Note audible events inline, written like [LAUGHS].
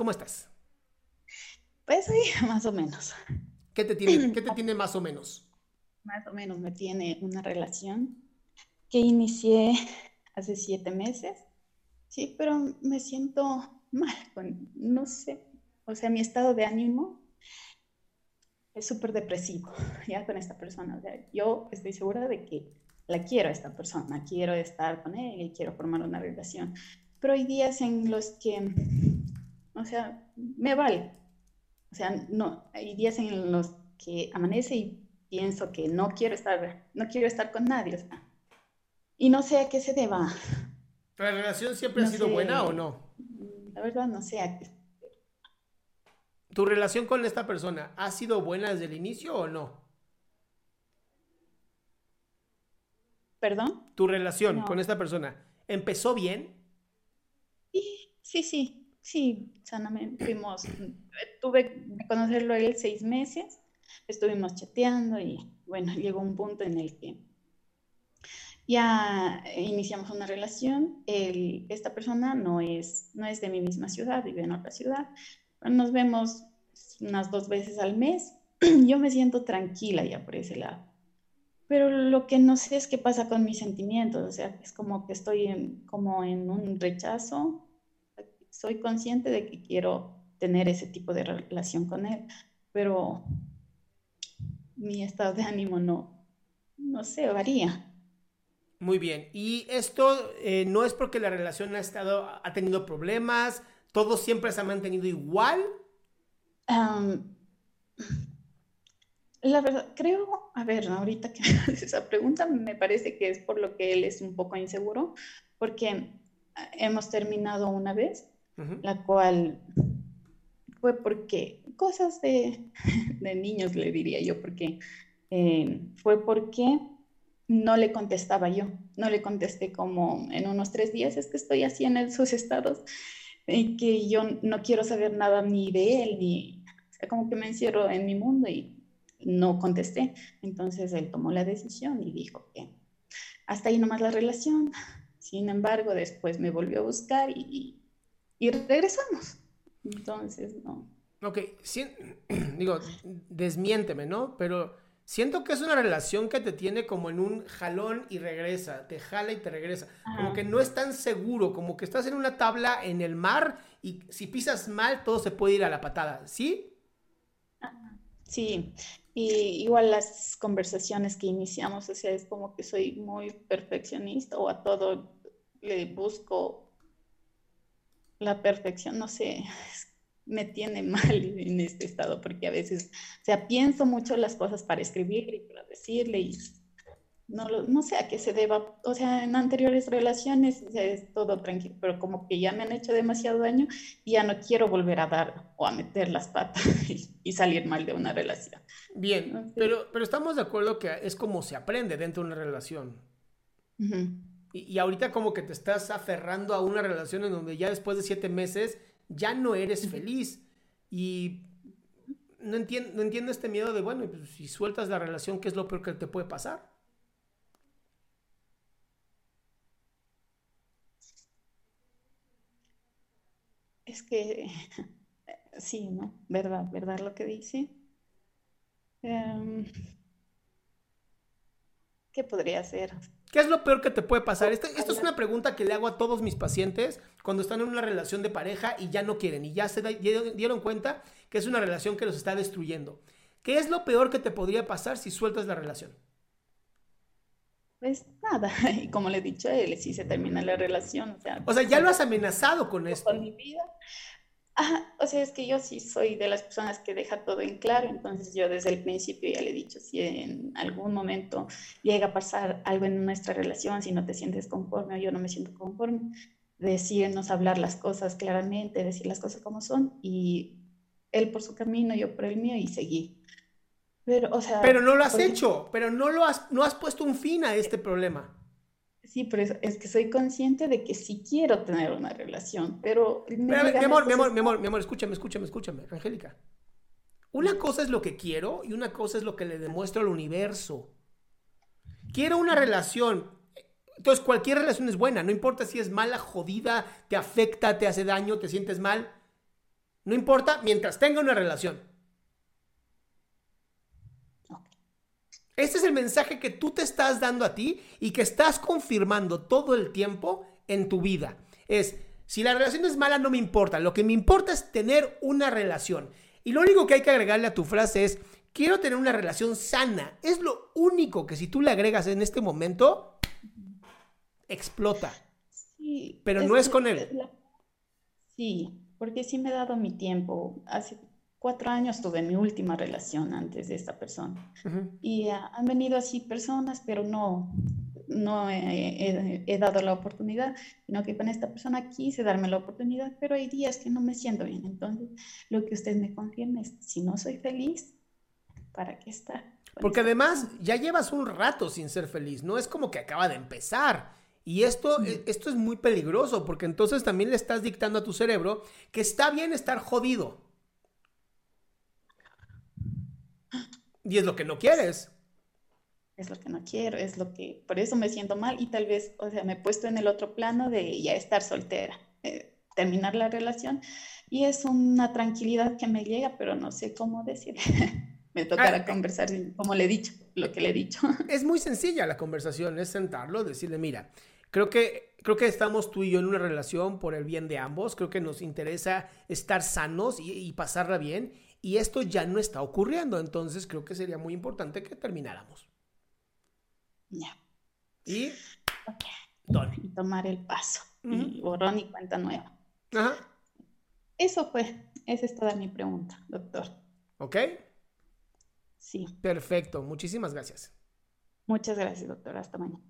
¿Cómo estás? Pues sí, [LAUGHS] más o menos. ¿Qué te tiene, qué te [CLEARS THROAT] tiene más o menos? Más o menos me tiene una relación que inicié [LAUGHS] hace siete meses. Sí, pero me siento [LAUGHS] mal, con, no sé, o sea, mi estado de ánimo es súper depresivo ya con esta persona. O sea, yo estoy segura de que la quiero a esta persona, quiero estar con él y quiero formar una relación. Pero hay días en los que, o sea, me vale. O sea, no, hay días en los que amanece y pienso que no quiero estar, no quiero estar con nadie. O sea, y no sé a qué se deba. ¿La relación siempre No ha sido sé. buena o no? La verdad no sé a qué. ¿Tu relación con esta persona ha sido buena desde el inicio o no? ¿Perdón? ¿Tu relación No. con esta persona empezó bien? Sí, sí, sí, sí, sanamente fuimos, tuve que conocerlo a él seis meses, estuvimos chateando y bueno, [LAUGHS] llegó un punto en el que ya iniciamos una relación, Él- esta persona no es, no es de mi misma ciudad, vive en otra ciudad, nos vemos unas dos veces al mes, [CLEARS THROAT] yo me siento tranquila ya por ese lado. Pero lo que no sé es qué pasa con mis sentimientos, o sea, es como que estoy en, como en un rechazo. Soy consciente de que quiero tener ese tipo de relación con él, pero mi estado de ánimo no, no sé, varía. Muy bien. Y esto eh, no es porque la relación ha estado, ha tenido problemas, todo siempre se ha mantenido igual. La verdad, creo, a ver, ahorita que me [LAUGHS] haces esa pregunta, me parece que es por lo que él es un poco inseguro, porque ah, hemos terminado una vez, La cual fue porque cosas de, [LAUGHS] de niños, le diría yo, porque eh, fue porque no le contestaba yo, no le contesté como en unos tres días, es que estoy así en esos estados, en que yo no quiero saber nada ni de él, ni, o sea, como que me encierro en mi mundo y no contesté. Entonces él tomó la decisión y dijo que hasta ahí nomás la relación. Sin embargo, después me volvió a buscar y, y regresamos. Entonces, no. Ok, sien- [CLEARS THROAT] digo, desmiénteme, ¿no? Pero siento que es una relación que te tiene como en un jalón y regresa, te jala y te regresa. Como que no es tan seguro, como que estás en una tabla en el mar y si pisas mal todo se puede ir a la patada, ¿sí? Sí, y igual las conversaciones que iniciamos, o sea, es como que soy muy perfeccionista o a todo le busco la perfección, no sé, [LAUGHS] me tiene mal en este estado porque a veces, o sea, pienso mucho las cosas para escribir y para decirle y no, lo- no sé a qué se deba, o sea, en anteriores relaciones es todo tranquilo, pero como que ya me han hecho demasiado daño y ya no quiero volver a dar o a meter las patas [LAUGHS] y, y salir mal de una relación. Bien, pero, pero estamos de acuerdo que es como se aprende dentro de una relación. Ujú. Y, y ahorita como que te estás aferrando a una relación en donde ya después de siete meses ya no eres feliz. Y no entiendo, no entiendo este miedo de, bueno, pues, si sueltas la relación, ¿qué es lo peor que te puede pasar? Es que [LAUGHS] sí, ¿no? Verdad, verdad lo que dice. Em, ¿Qué podría hacer? ¿Qué es lo peor que te puede pasar? Esto, esto, es una pregunta que le hago a todos mis pacientes cuando están en una relación de pareja y ya no quieren y ya se dieron cuenta que es una relación que los está destruyendo. ¿Qué es lo peor que te podría pasar si sueltas la relación? Pues nada, [LAUGHS] y como le he dicho a él, si se termina la relación. O sea, o sea ya lo has amenazado con esto. Con mi vida. O sea, es que yo sí soy de las personas que deja todo en claro, entonces yo desde el principio ya le he dicho, si en algún momento llega a pasar algo en nuestra relación, si no te sientes conforme o yo no me siento conforme, decirnos hablar las cosas claramente, decir las cosas como son y él por su camino, yo por el mío y seguir. Pero, o sea, pero no lo has hecho, pero no lo has, no has puesto un fin a este problema. Sí, pero es, que soy consciente de que sí quiero tener una relación, pero... mi amor, mi amor, mi amor, mi amor, escúchame, escúchame, escúchame, Angélica. Una cosa es lo que quiero y una cosa es lo que le demuestro al universo. Quiero una relación. Entonces, cualquier relación es buena, no importa si es mala, jodida, te afecta, te hace daño, te sientes mal. No importa mientras tenga una relación. Este es el mensaje que tú te estás dando a ti y que estás confirmando todo el tiempo en tu vida. Es, si la relación es mala, no me importa. Lo que me importa es tener una relación. Y lo único que hay que agregarle a tu frase es, quiero tener una relación sana. Es lo único que si tú le agregas en este momento, explota. Sí, Pero no es con él. Sí, porque sí me he dado mi tiempo. Hace cuatro años tuve mi última relación antes de esta persona. Y ah, han venido así personas, pero no, no he, dado la oportunidad, sino que con esta persona quise darme la oportunidad, pero hay días que no me siento bien. Entonces, lo que usted me confirma es, si no soy feliz, ¿para qué estar? Porque además ya llevas un rato sin ser feliz, no es como que acaba de empezar. Y esto, e, esto es muy peligroso, porque entonces también le estás dictando a tu cerebro que está bien estar jodido Y es lo que no quieres. Es lo que no quiero, es lo que, por eso me siento mal y tal vez, o sea, me he puesto en el otro plano de ya estar soltera, eh, terminar la relación y es una tranquilidad que me llega, pero no sé cómo decir. [LAUGHS] me tocará ah, conversar como le he dicho, lo que le he dicho. [LAUGHS] es muy sencilla la conversación, es sentarlo, decirle, mira, creo que, creo que estamos tú y yo en una relación por el bien de ambos, creo que nos interesa estar sanos y, y pasarla bien y esto ya no está ocurriendo, entonces creo que sería muy importante que termináramos. Ya. Y tomar el paso. Y borrón y cuenta nueva. Ajá. Eso fue, esa es toda mi pregunta, doctor. ¿Ok? Sí. Perfecto, muchísimas gracias. Muchas gracias, doctor. Hasta mañana.